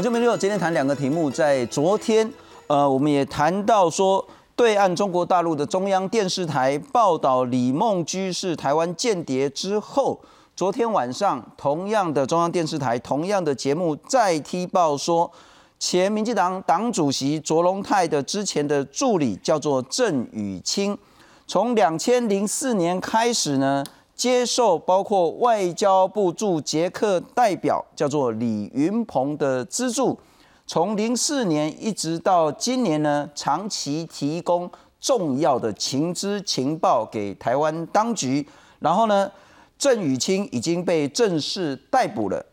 我就没有今天谈两个题目，在昨天，呃，我们也谈到说，对岸中国大陆的中央电视台报道李梦居是台湾间谍之后，昨天晚上同样的中央电视台同样的节目再踢爆说，前民进党党主席卓荣泰的之前的助理叫做郑宇清，从两千零四年开始呢。接受包括外交部驻捷克代表叫做李云鹏的资助，从零四年一直到今年呢，长期提供重要的情资情报给台湾当局。然后呢，郑宇清已经被正式逮捕了。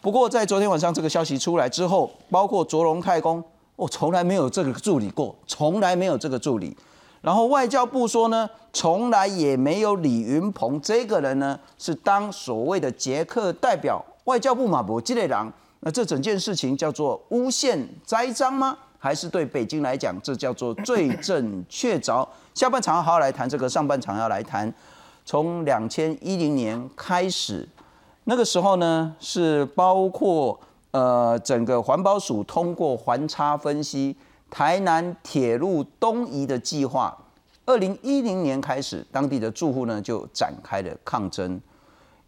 不过在昨天晚上这个消息出来之后，包括卓荣太公，我从来没有这个助理过，从来没有这个助理。然后外交部说呢，从来也没有李云鹏这个人呢，是当所谓的捷克代表。外交部马博基内郎，那这整件事情叫做诬陷栽赃吗？还是对北京来讲，这叫做罪证确凿？下半场好好来谈这个，上半场要来谈，从两千一零年开始，那个时候呢，是包括呃整个环保署通过环差分析。台南铁路东移的计划，二零一零年开始，当地的住户呢就展开了抗争，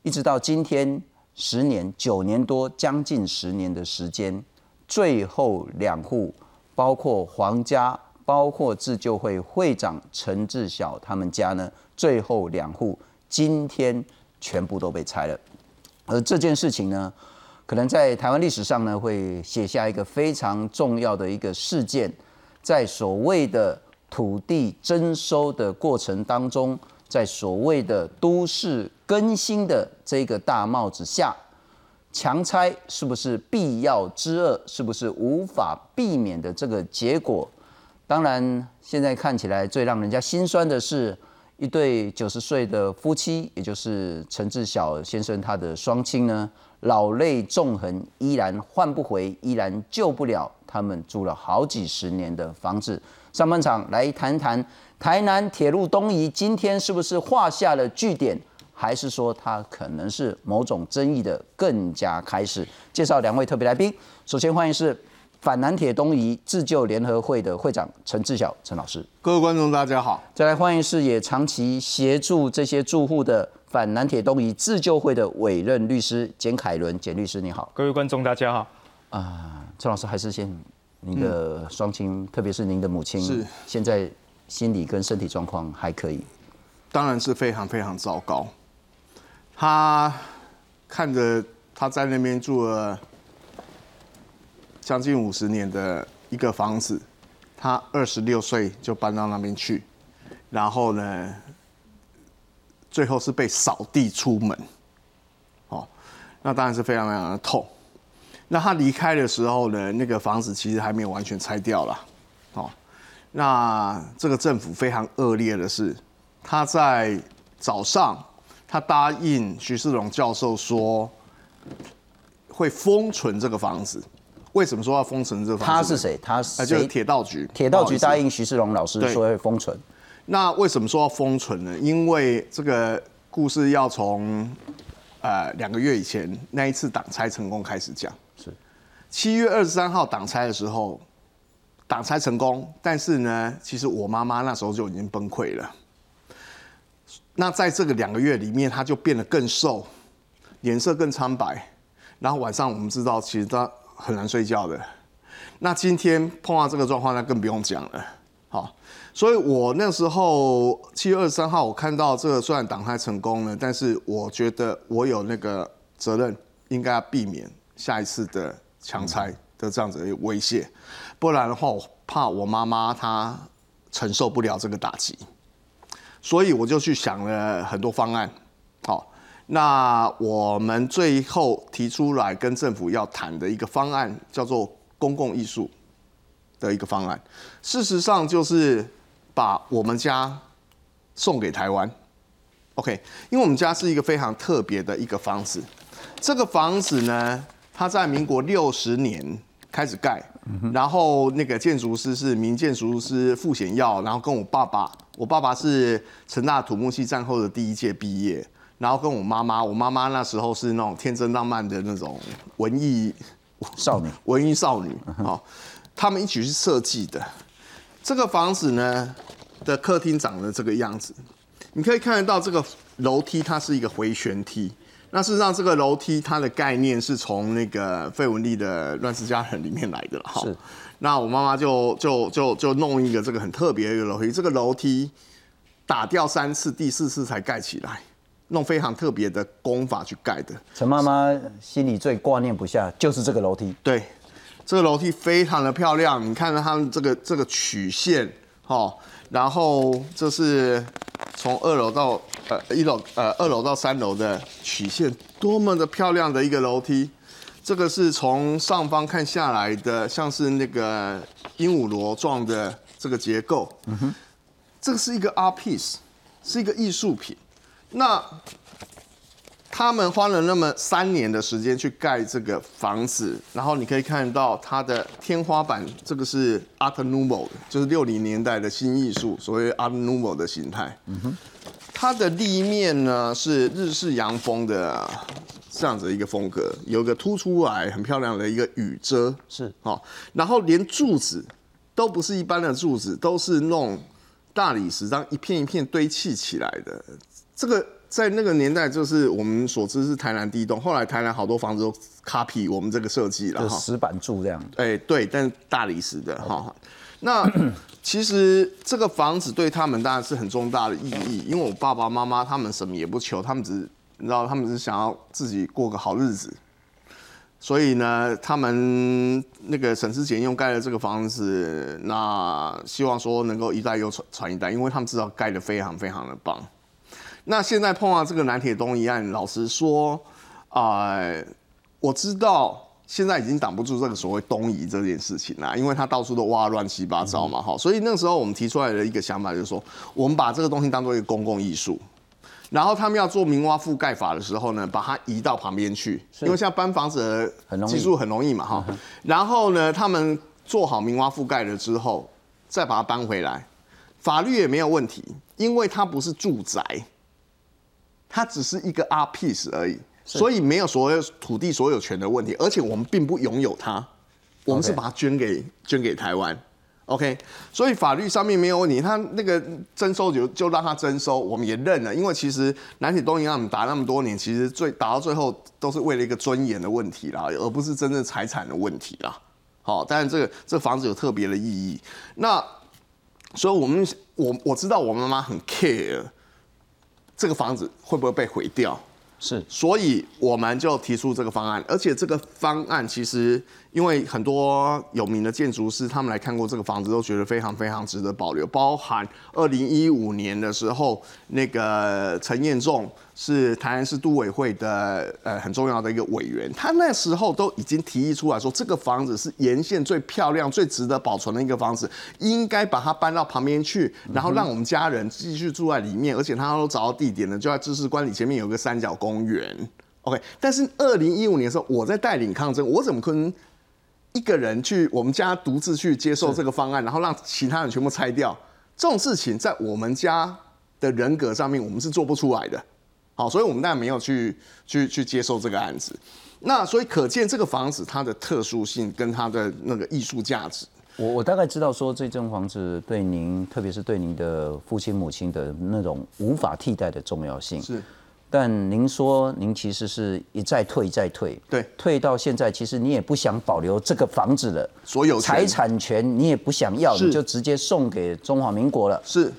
一直到今天十年九年多，将近十年的时间，最后两户，包括黄家，包括自救会会长陈志晓他们家呢，最后两户今天全部都被拆了，而这件事情呢。可能在台湾历史上呢，会写下一个非常重要的一个事件，在所谓的土地征收的过程当中，在所谓的都市更新的这个大帽子下，强拆是不是必要之恶？是不是无法避免的这个结果？当然，现在看起来最让人家心酸的是，一对九十岁的夫妻，也就是陈志晓先生他的双亲呢。老泪纵横，依然换不回，依然救不了他们住了好几十年的房子。上半场来谈谈台南铁路东移，今天是不是画下了句点，还是说它可能是某种争议的更加开始？介绍两位特别来宾，首先欢迎是反南铁东移自救联合会的会长陈志晓陈老师。各位观众大家好。再来欢迎是也长期协助这些住户的。反南铁东移自救会的委任律师简凯伦，简律师你好，各位观众大家好。啊，陈老师还是先，您的双亲，特别是您的母亲，是现在心理跟身体状况还可以？当然是非常非常糟糕。他看着他在那边住了将近五十年的一个房子，他二十六岁就搬到那边去，然后呢？最后是被扫地出门，哦，那当然是非常非常的痛。那他离开的时候呢，那个房子其实还没有完全拆掉了，哦，那这个政府非常恶劣的是，他在早上他答应徐世荣教授说会封存这个房子。为什么说要封存这个房子？他是谁？他是就是铁道局。铁道局答应徐世荣老师说会封存。那为什么说要封存呢？因为这个故事要从呃两个月以前那一次党拆成功开始讲。是七月二十三号党拆的时候，党拆成功，但是呢，其实我妈妈那时候就已经崩溃了。那在这个两个月里面，她就变得更瘦，脸色更苍白，然后晚上我们知道其实她很难睡觉的。那今天碰到这个状况，那更不用讲了。好。所以我那时候七月二十三号，我看到这个虽然挡拆成功了，但是我觉得我有那个责任，应该要避免下一次的强拆的这样子的威胁，不然的话，我怕我妈妈她承受不了这个打击，所以我就去想了很多方案。好，那我们最后提出来跟政府要谈的一个方案，叫做公共艺术的一个方案，事实上就是。把我们家送给台湾，OK，因为我们家是一个非常特别的一个房子。这个房子呢，它在民国六十年开始盖，然后那个建筑师是民建筑师傅显耀，然后跟我爸爸，我爸爸是成大土木系战后的第一届毕业，然后跟我妈妈，我妈妈那时候是那种天真浪漫的那种文艺。少女，文艺少女，好，他们一起去设计的。这个房子呢的客厅长得这个样子，你可以看得到这个楼梯它是一个回旋梯。那事实上，这个楼梯它的概念是从那个费雯丽的《乱世佳人》里面来的哈。是。那我妈妈就就就就弄一个这个很特别的一个楼梯，这个楼梯打掉三次，第四次才盖起来，弄非常特别的功法去盖的。陈妈妈心里最挂念不下就是这个楼梯。对。这个楼梯非常的漂亮，你看到它们这个这个曲线，哈，然后这是从二楼到呃一楼呃二楼到三楼的曲线，多么的漂亮的一个楼梯。这个是从上方看下来的，像是那个鹦鹉螺状的这个结构。嗯哼，这个是一个 art piece，是一个艺术品。那他们花了那么三年的时间去盖这个房子，然后你可以看到它的天花板，这个是 Art Nouveau，就是六零年代的新艺术，所谓 Art Nouveau 的形态。嗯哼，它的立面呢是日式洋风的这样子一个风格，有一个凸出来很漂亮的一个雨遮，是哦，然后连柱子都不是一般的柱子，都是弄大理石这样一片一片堆砌起来的，这个。在那个年代，就是我们所知是台南第一栋。后来台南好多房子都 copy 我们这个设计了哈，石板柱这样。哎，对，但大理石的哈。那其实这个房子对他们当然是很重大的意义，因为我爸爸妈妈他们什么也不求，他们只你知道，他们是想要自己过个好日子。所以呢，他们那个省吃俭用盖了这个房子，那希望说能够一代又传传一代，因为他们知道盖的非常非常的棒。那现在碰到这个南铁东一案，老实说，啊，我知道现在已经挡不住这个所谓东移这件事情啦，因为它到处都挖乱七八糟嘛，哈，所以那时候我们提出来的一个想法就是说，我们把这个东西当做一个公共艺术，然后他们要做明挖覆盖法的时候呢，把它移到旁边去，因为现在搬房子的技术很容易嘛，哈，然后呢，他们做好明挖覆盖了之后，再把它搬回来，法律也没有问题，因为它不是住宅。它只是一个 R piece 而已，所以没有所谓土地所有权的问题，而且我们并不拥有它，我们是把它捐给捐给台湾，OK，所以法律上面没有问题，他那个征收就就让他征收，我们也认了，因为其实南铁东营让我们打那么多年，其实最打到最后都是为了一个尊严的问题啦，而不是真正财产的问题啦。好，但是这个这房子有特别的意义，那所以我们我我知道我妈妈很 care。这个房子会不会被毁掉？是，所以我们就提出这个方案，而且这个方案其实。因为很多有名的建筑师，他们来看过这个房子，都觉得非常非常值得保留。包含二零一五年的时候，那个陈彦仲是台南市都委会的呃很重要的一个委员，他那时候都已经提议出来说，这个房子是沿线最漂亮、最值得保存的一个房子，应该把它搬到旁边去，然后让我们家人继续住在里面。而且他都找到地点了，就在知识馆里前面有个三角公园。OK，但是二零一五年的时候，我在带领抗争，我怎么可能？一个人去我们家独自去接受这个方案，然后让其他人全部拆掉，这种事情在我们家的人格上面，我们是做不出来的。好，所以我们当然没有去去去接受这个案子。那所以可见这个房子它的特殊性跟它的那个艺术价值。我我大概知道说这栋房子对您，特别是对您的父亲母亲的那种无法替代的重要性。是。但您说您其实是一再退再退，对，退到现在，其实你也不想保留这个房子了，所有财产权你也不想要，你就直接送给中华民国了。是，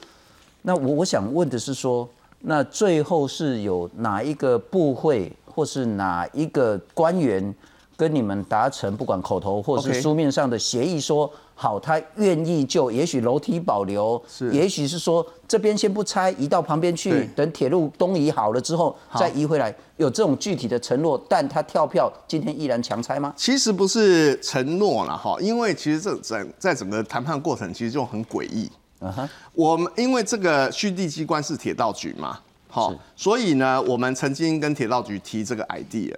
那我我想问的是说，那最后是有哪一个部会或是哪一个官员跟你们达成不管口头或是书面上的协议说？好，他愿意就也许楼梯保留，是，也许是说这边先不拆，移到旁边去，等铁路东移好了之后再移回来，有这种具体的承诺，但他跳票今天依然强拆吗？其实不是承诺了哈，因为其实这整在整个谈判过程其实就很诡异。我们因为这个续地机关是铁道局嘛，好，所以呢，我们曾经跟铁道局提这个 idea。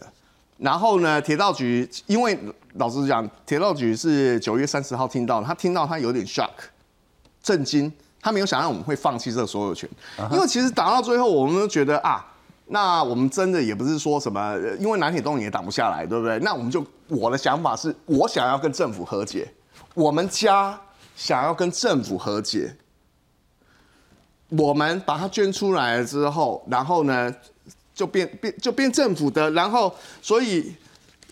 然后呢，铁道局因为老实讲，铁道局是九月三十号听到，他听到他有点 shock，震惊，他没有想到我们会放弃这个所有权，因为其实打到最后，我们都觉得啊，那我们真的也不是说什么，呃因为南铁东也挡不下来，对不对？那我们就我的想法是，我想要跟政府和解，我们家想要跟政府和解，我们把它捐出来了之后，然后呢，就变变就变政府的，然后所以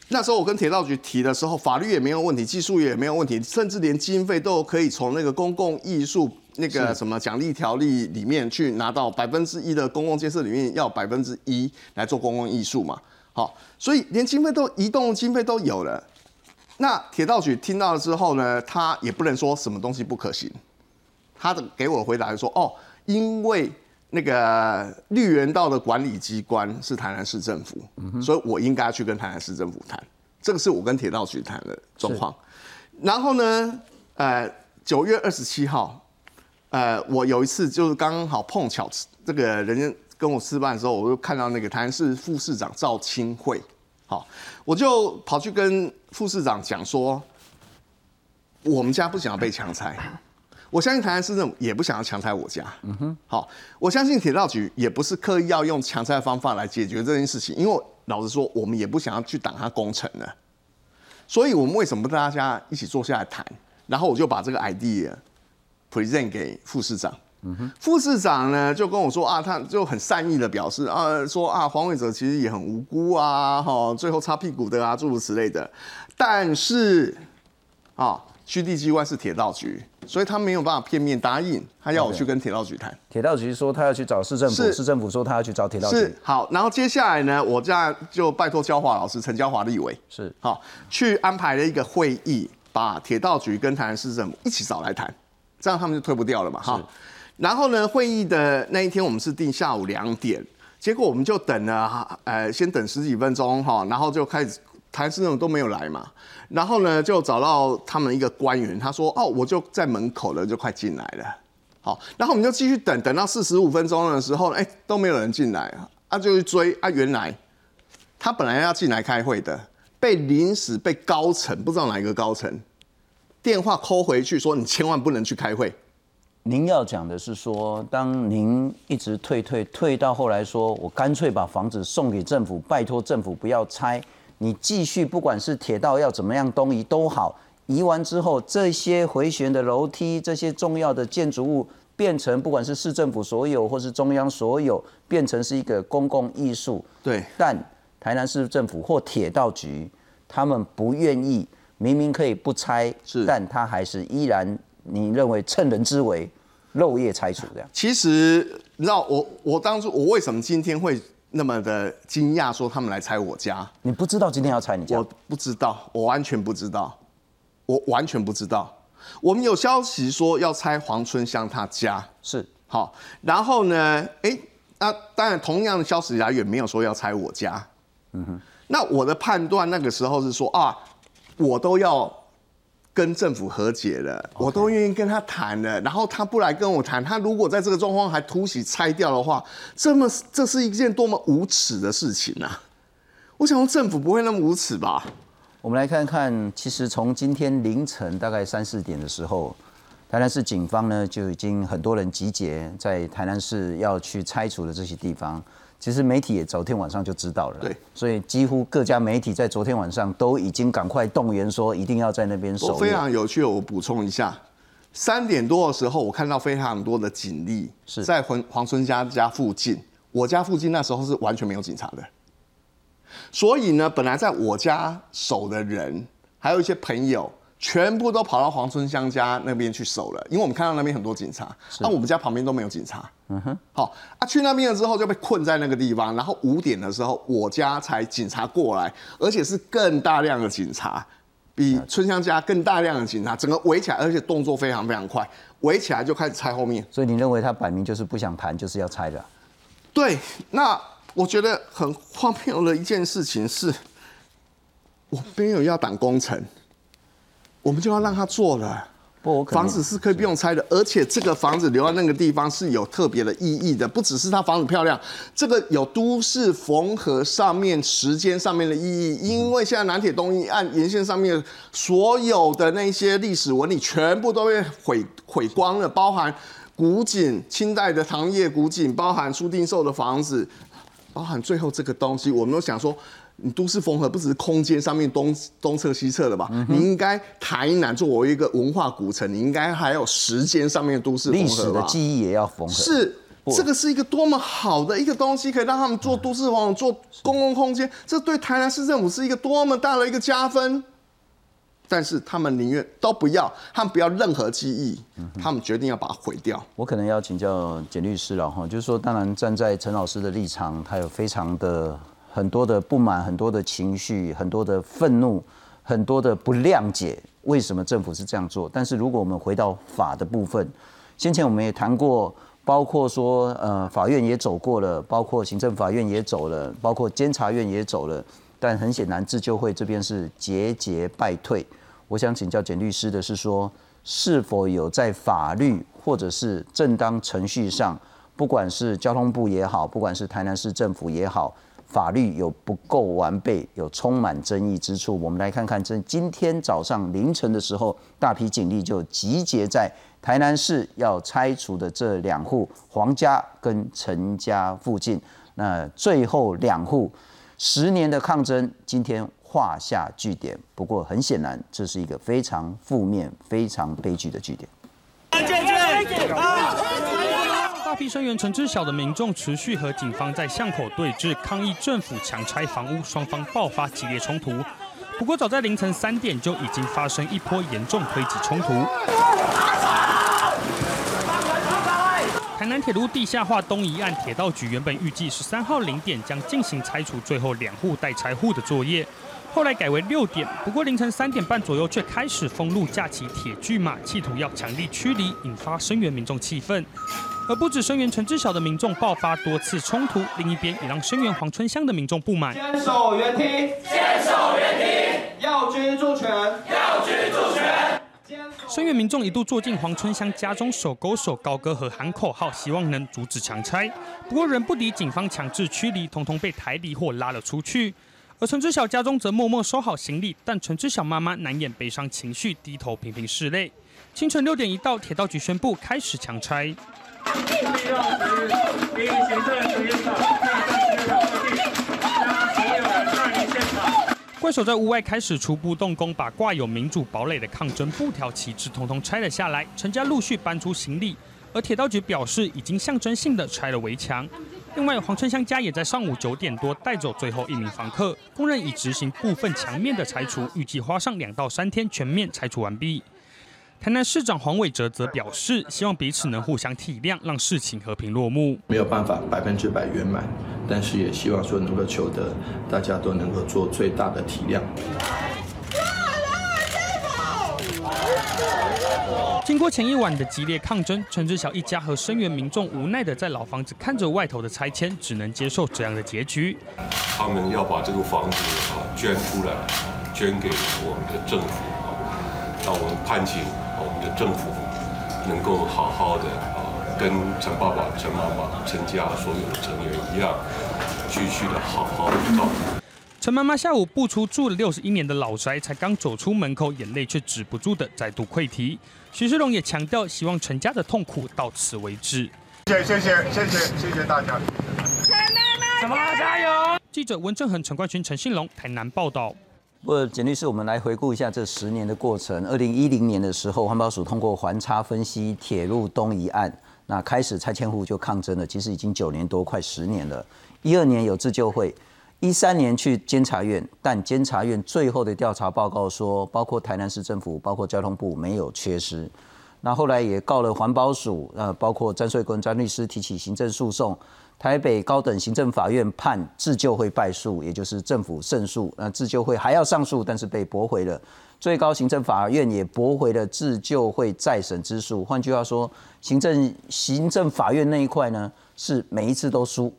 那时候我跟铁道局提的时候，法律也没有问题，技术也没有问题，甚至连经费都可以从那个公共艺术那个什么奖励条例里面去拿到百分之一的公共建设里面要百分之一来做公共艺术嘛。好，所以连经费都移动经费都有了。那铁道局听到了之后呢，他也不能说什么东西不可行，他的给我的回答就说：哦，因为那个绿园道的管理机关是台南市政府，所以我应该去跟台南市政府谈。这个是我跟铁道局谈的状况。然后呢，呃，九月二十七号，呃，我有一次就是刚好碰巧这个人家跟我吃饭的时候，我就看到那个台南市副市长赵清惠，好，我就跑去跟副市长讲说，我们家不想要被强拆，我相信台南市政府也不想要强拆我家。嗯哼，好，我相信铁道局也不是刻意要用强拆的方法来解决这件事情，因为老实说，我们也不想要去挡他工程的。所以我们为什么大家一起坐下来谈？然后我就把这个 idea present 给副市长。副市长呢就跟我说啊，他就很善意的表示啊，说啊黄伟哲其实也很无辜啊，哈，最后擦屁股的啊，诸如此类的。但是啊，区地机关是铁道局，所以他没有办法片面答应，他要我去跟铁道局谈。铁道局说他要去找市政府，市政府说他要去找铁道局。是，好，然后接下来呢，我这样就拜托焦华老师陈焦华立委，是。好去安排了一个会议，把铁道局跟台南市政府一起找来谈，这样他们就推不掉了嘛，哈。然后呢，会议的那一天我们是定下午两点，结果我们就等了，呃，先等十几分钟哈，然后就开始台市政府都没有来嘛，然后呢就找到他们一个官员，他说哦，我就在门口了，就快进来了。好，然后我们就继续等，等到四十五分钟的时候，哎，都没有人进来啊，啊，就去追啊，原来他本来要进来开会的，被临时被高层不知道哪一个高层电话扣回去说，你千万不能去开会。您要讲的是说，当您一直退退退到后来说，我干脆把房子送给政府，拜托政府不要拆，你继续不管是铁道要怎么样东移都好，移完之后这些回旋的楼梯，这些重要的建筑物变成不管是市政府所有或是中央所有，变成是一个公共艺术。对，但台南市政府或铁道局他们不愿意，明明可以不拆，是但他还是依然你认为趁人之危，漏夜拆除这样。其实你知道我我当初我为什么今天会那么的惊讶，说他们来拆我家？你不知道今天要拆你家？我，不知道，我完全不知道，我完全不知道。我们有消息说要拆黄春香他家，是。好，然后呢，哎，那当然同样的消息来源没有说要拆我家，嗯哼，那我的判断那个时候是说啊，我都要跟政府和解了，我都愿意跟他谈了，然后他不来跟我谈，他如果在这个状况还突袭拆掉的话，这么这是一件多么无耻的事情啊！我想说政府不会那么无耻吧？我们来看看，其实从今天凌晨大概三四点的时候，台南市警方呢就已经很多人集结在台南市要去拆除的这些地方。其实媒体也昨天晚上就知道了，对，所以几乎各家媒体在昨天晚上都已经赶快动员说一定要在那边守非。常有趣，我补充一下，三点多的时候，我看到非常多的警力是在黄黄春家家附近，我家附近那时候是完全没有警察的，所以呢，本来在我家守的人，还有一些朋友。全部都跑到黄春香家那边去守了，因为我们看到那边很多警察，那、我们家旁边都没有警察。嗯哼，好啊，去那边了之后就被困在那个地方，然后五点的时候我家才警察过来，而且是更大量的警察，比春香家更大量的警察，整个围起来，而且动作非常非常快，围起来就开始拆后面。所以你认为他摆明就是不想谈，就是要拆的啊？对，那我觉得很荒谬的一件事情是，我没有要挡工程，我们就要让他做了。不，房子是可以不用拆的，而且这个房子留在那个地方是有特别的意义的，不只是它房子漂亮，这个有都市缝合上面、时间上面的意义。因为现在南铁东一岸沿线上面所有的那些历史纹理全部都被毁毁光了，包含古井、清代的唐业古井，包含苏定寿的房子。包含最后这个东西，我们都想说，你都市缝合不只是空间上面东东侧西侧的吧？你应该台南作为一个文化古城，你应该还有时间上面的都市历史的记忆也要缝合。是，这个是一个多么好的一个东西，可以让他们做都市网做公共空间，这对台南市政府是一个多么大的一个加分。但是他们宁愿都不要，他们不要任何记忆，他们决定要把它毁掉。我可能要请教简律师了哈，就是说，当然站在陈老师的立场，他有非常的很多的不满，很多的情绪，很多的愤怒，很多的不谅解，为什么政府是这样做？但是如果我们回到法的部分，先前我们也谈过，包括说呃法院也走过了，包括行政法院也走了，包括监察院也走了。但很显然，自救会这边是节节败退。我想请教简律师的是说，是否有在法律或者是正当程序上，不管是交通部也好，不管是台南市政府也好，法律有不够完备，有充满争议之处？我们来看看，这今天早上凌晨的时候，大批警力就集结在台南市要拆除的这两户黄家跟陈家附近。那最后两户。十年的抗争今天画下句点，不过很显然，这是一个非常负面、非常悲剧的句点。大批声援陈志晓的民众持续和警方在巷口对峙，抗议政府强拆房屋，双方爆发激烈冲突。不过，早在凌晨三点就已经发生一波严重推挤冲突。台南铁路地下化东移案，铁道局原本预计十三号零点将进行拆除最后两户待拆户的作业，后来改为六点。不过凌晨三点半左右却开始封路架起铁巨马，企图要强力驱离，引发声援民众气愤。而不止声援陈志晓的民众爆发多次冲突，另一边也让声援黄春香的民众不满。坚守原地，坚守原地，要居住权，要居住权。声援民众一度坐进黄春香家中，手勾手高歌和喊口号，希望能阻止强拆。不过人不敌警方强制驱离，统统被抬离或拉了出去。而陈志晓家中则默默收好行李，但陈志晓妈妈难掩悲伤情绪，低头频频拭泪。清晨六点一到，铁道局宣布开始强拆。怪手在屋外开始初步动工，把挂有民主堡垒的抗争布条旗帜统统拆了下来。陈家陆续搬出行李，而铁道局表示已经象征性的拆了围墙。另外，黄春香家也在上午九点多带走最后一名房客，工人已执行部分墙面的拆除，预计花上两到三天全面拆除完毕。台南市长黄伟哲则表示，希望彼此能互相体谅，让事情和平落幕。没有办法百分之百圆满，但是也希望说能够求得大家都能够做最大的体谅。经过前一晚的激烈抗争，陈志晓一家和声援民众无奈的在老房子看着外头的拆迁，只能接受这样的结局。他们要把这个房子啊捐出来，捐给我们的政府啊，让我们盼政府能够好好的啊，跟陈爸爸、陈妈妈、陈家所有的成员一样，继续的好好的。陈妈妈下午步出住了六十一年的老宅，才刚走出门口，眼泪却止不住的再度溃堤。徐世荣也强调，希望陈家的痛苦到此为止。谢谢谢谢谢谢谢谢大家。陈妈妈，陈妈加油！记者温正恒、陈冠群、陈信龙，台南报道。不，简律师，我们来回顾一下这十年的过程。二零一零年的时候，环保署通过环差分析铁路东移案，那开始拆迁户就抗争了。其实已经九年多，快十年了。一二年有自救会，一三年去监察院，但监察院最后的调查报告说，包括台南市政府、包括交通部没有缺失。那后来也告了环保署，呃，包括詹税坤、詹律师提起行政诉讼。台北高等行政法院判自救会败诉，也就是政府胜诉。那自救会还要上诉，但是被驳回了。最高行政法院也驳回了自救会再审之诉。换句话说，行政行政法院那一块呢，是每一次都输。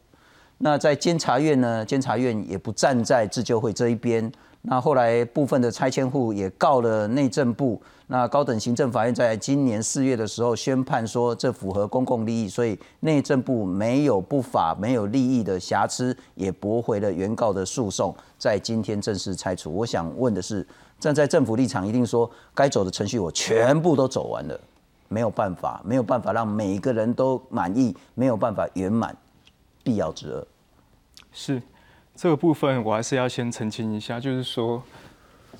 那在监察院呢，监察院也不站在自救会这一边。那后来部分的拆迁户也告了内政部。那高等行政法院在今年四月的时候宣判说，这符合公共利益，所以内政部没有不法、没有利益的瑕疵，也驳回了原告的诉讼，在今天正式拆除。我想问的是，站在政府立场，一定说该走的程序我全部都走完了，没有办法，没有办法让每一个人都满意，没有办法圆满必要之恶。是这个部分，我还是要先澄清一下，就是说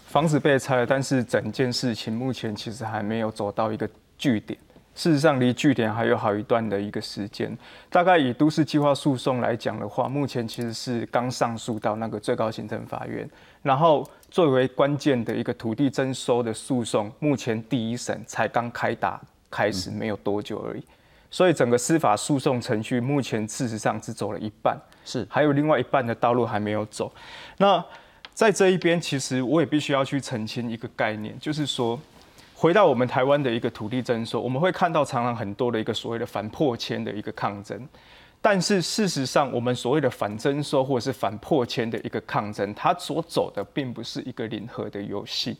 房子被拆了，但是整件事情目前其实还没有走到一个据点。事实上，离据点还有好一段的一个时间。大概以都市计划诉讼来讲的话，目前其实是刚上诉到那个最高行政法院，然后最为关键的一个土地征收的诉讼，目前第一审才刚开打开始没有多久而已。所以整个司法诉讼程序目前事实上只走了一半，是还有另外一半的道路还没有走。那在这一边，其实我也必须要去澄清一个概念，就是说。回到我们台湾的一个土地征收，我们会看到常常很多的一个所谓的反破千的一个抗争，但是事实上，我们所谓的反征收或者是反破迁的一个抗争，它所走的并不是一个零和的游戏，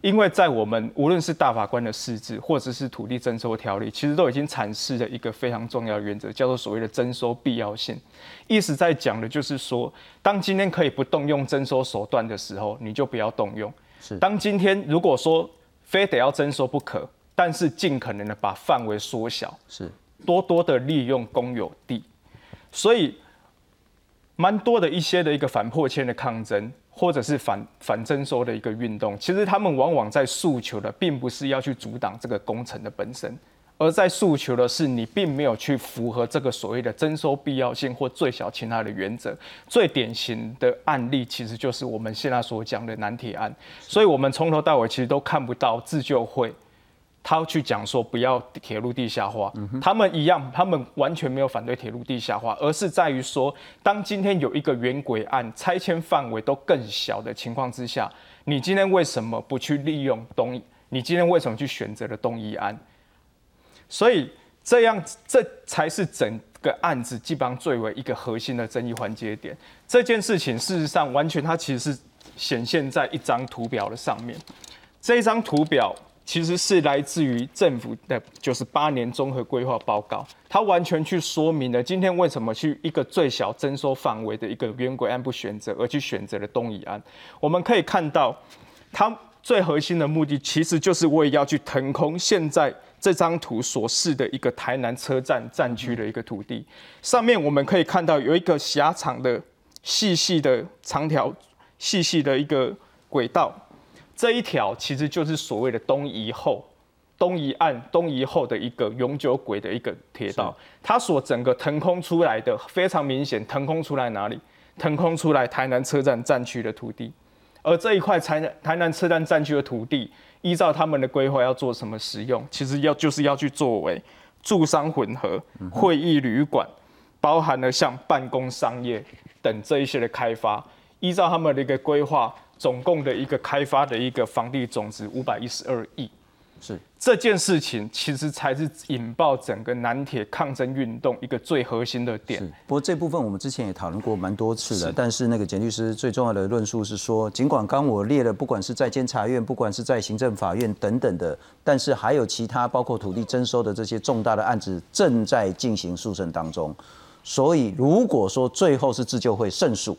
因为在我们无论是大法官的释字，或者是土地征收条例，其实都已经阐释了一个非常重要的原则，叫做所谓的征收必要性。意思在讲的就是说，当今天可以不动用征收手段的时候，你就不要动用。是。当今天如果说非得要征收不可，但是尽可能的把范围缩小，是。多多的利用公有地，所以蛮多的一些的一个反破迁的抗争，或者是反反征收的一个运动，其实他们往往在诉求的，并不是要去阻挡这个工程的本身。而在诉求的是，你并没有去符合这个所谓的征收必要性或最小侵害的原则。最典型的案例，其实就是我们现在所讲的南铁案。所以，我们从头到尾其实都看不到自救会，他去讲说不要铁路地下化。他们一样，他们完全没有反对铁路地下化，而是在于说，当今天有一个原轨案拆迁范围都更小的情况之下，你今天为什么不去利用东？你今天为什么去选择了东一案？所以这样，这才是整个案子基本上最为一个核心的争议环节点。这件事情事实上完全它其实是显现在一张图表的上面。这一张图表其实是来自于政府的九十八年综合规划报告，它完全去说明了今天为什么去一个最小征收范围的一个原轨案不选择，而去选择了东移案。我们可以看到，它最核心的目的其实就是为要去腾空现在。这张图所示的一个台南车站站区的一个土地，上面我们可以看到有一个狭长的、细细的长条、细细的一个轨道，这一条其实就是所谓的东移后、东移岸、东移后的一个永久轨的一个铁道，它所整个腾空出来的非常明显，腾空出来哪里？腾空出来台南车站站区的土地，而这一块台南台南车站站区的土地。依照他们的规划要做什么使用，其实要就是要去作为住商混合、会议旅馆，包含了像办公商业等这一些的开发。依照他们的一个规划，总共的一个开发的一个房地总值五百一十二亿。是这件事情，其实才是引爆整个南铁抗争运动一个最核心的点。不过这部分我们之前也讨论过蛮多次的，但是那个简律师最重要的论述是说，尽管刚我列了，不管是在监察院，不管是在行政法院等等的，但是还有其他包括土地征收的这些重大的案子正在进行诉讼当中。所以如果说最后是自救会胜诉，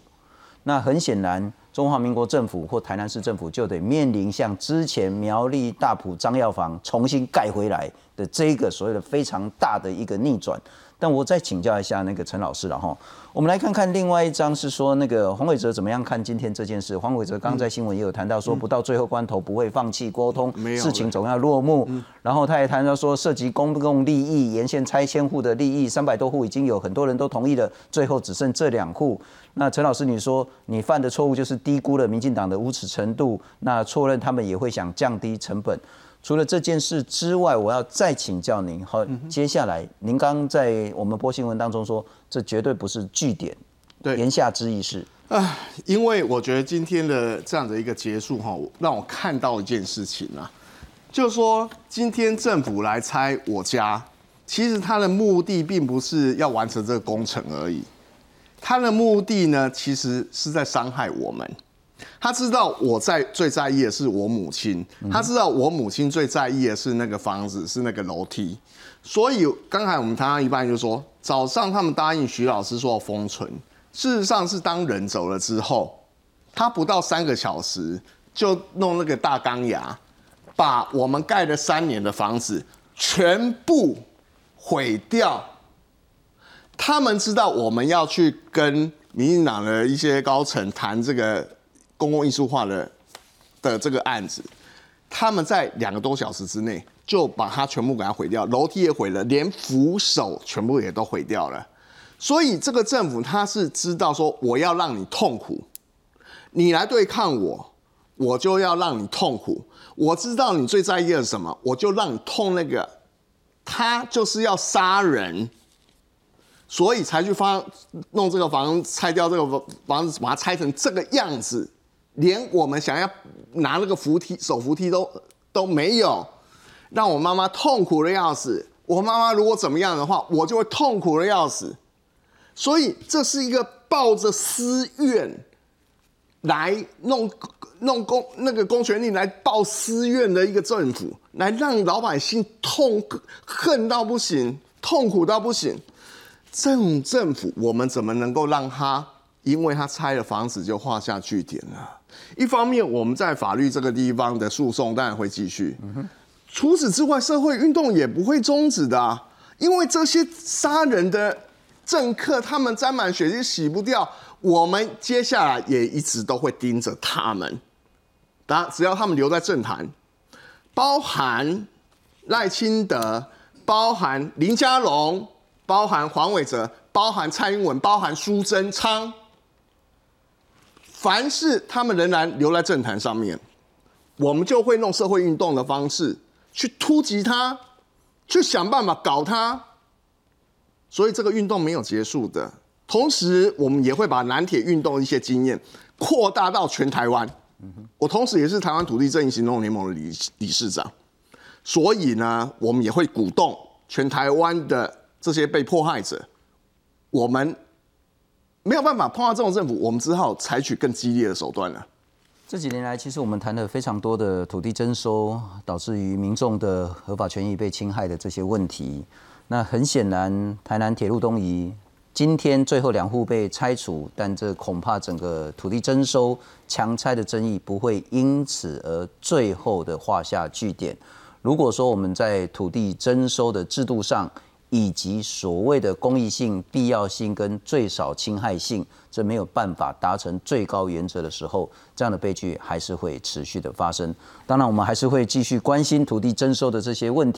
那很显然。中华民国政府或台南市政府就得面临像之前苗栗大埔张药房重新盖回来的这个所谓的非常大的一个逆转。但我再请教一下那个陈老师了哈，我们来看看另外一张是说那个黄伟哲怎么样看今天这件事。黄伟哲刚刚在新闻也有谈到说，不到最后关头不会放弃沟通，事情总要落幕。然后他也谈到说，涉及公共利益、沿线拆迁户的利益，三百多户已经有很多人都同意了，最后只剩这两户。那陈老师，你说你犯的错误就是低估了民进党的无耻程度，那错认他们也会想降低成本。除了这件事之外，我要再请教您。好，接下来您刚在我们播新闻当中说，这绝对不是据点。对，言下之意是啊，因为我觉得今天的这样的一个结束哈，让我看到一件事情啊，就是说今天政府来拆我家，其实他的目的并不是要完成这个工程而已。他的目的呢，其实是在伤害我们。他知道我在最在意的是我母亲，他知道我母亲最在意的是那个房子，是那个楼梯。所以刚才我们谈到一半，就说早上他们答应徐老师说封存，事实上是当人走了之后，他不到三个小时就弄那个大钢牙，把我们盖了三年的房子全部毁掉。他们知道我们要去跟民进党的一些高层谈这个公共艺术化的的这个案子，他们在两个多小时之内就把它全部给它毁掉，楼梯也毁了，连扶手全部也都毁掉了。所以这个政府他是知道说，我要让你痛苦，你来对抗我，我就要让你痛苦。我知道你最在意的是什么，我就让你痛那个。他就是要杀人，所以才去发弄这个房，拆掉这个房子，把它拆成这个样子，连我们想要拿那个扶梯、手扶梯都都没有，让我妈妈痛苦的要死。我妈妈如果怎么样的话，我就会痛苦的要死。所以这是一个抱着私怨来弄弄公那个公权力来报私怨的一个政府，来让老百姓痛恨到不行，痛苦到不行。这种政府，我们怎么能够让他因为他拆了房子就画下句点了？一方面，我们在法律这个地方的诉讼当然会继续。除此之外，社会运动也不会终止的，因为这些杀人的。政客他们沾满血迹洗不掉，我们接下来也一直都会盯着他们。当然，只要他们留在政坛，包含赖清德，包含林佳龙，包含黄伟哲，包含蔡英文，包含苏贞昌，凡是他们仍然留在政坛上面，我们就会用社会运动的方式去突击他，去想办法搞他。所以这个运动没有结束的，同时我们也会把南铁运动一些经验扩大到全台湾。我同时也是台湾土地正义行动联盟的理理事长，所以呢，我们也会鼓动全台湾的这些被迫害者。我们没有办法碰到这种政府，我们只好采取更激烈的手段了。这几年来，其实我们谈了非常多的土地征收，导致于民众的合法权益被侵害的这些问题。那很显然，台南铁路东移今天最后两户被拆除，但这恐怕整个土地征收强拆的争议不会因此而最后的画下句点。如果说我们在土地征收的制度上，以及所谓的公益性、必要性跟最少侵害性，这没有办法达成最高原则的时候，这样的悲剧还是会持续的发生。当然，我们还是会继续关心土地征收的这些问题。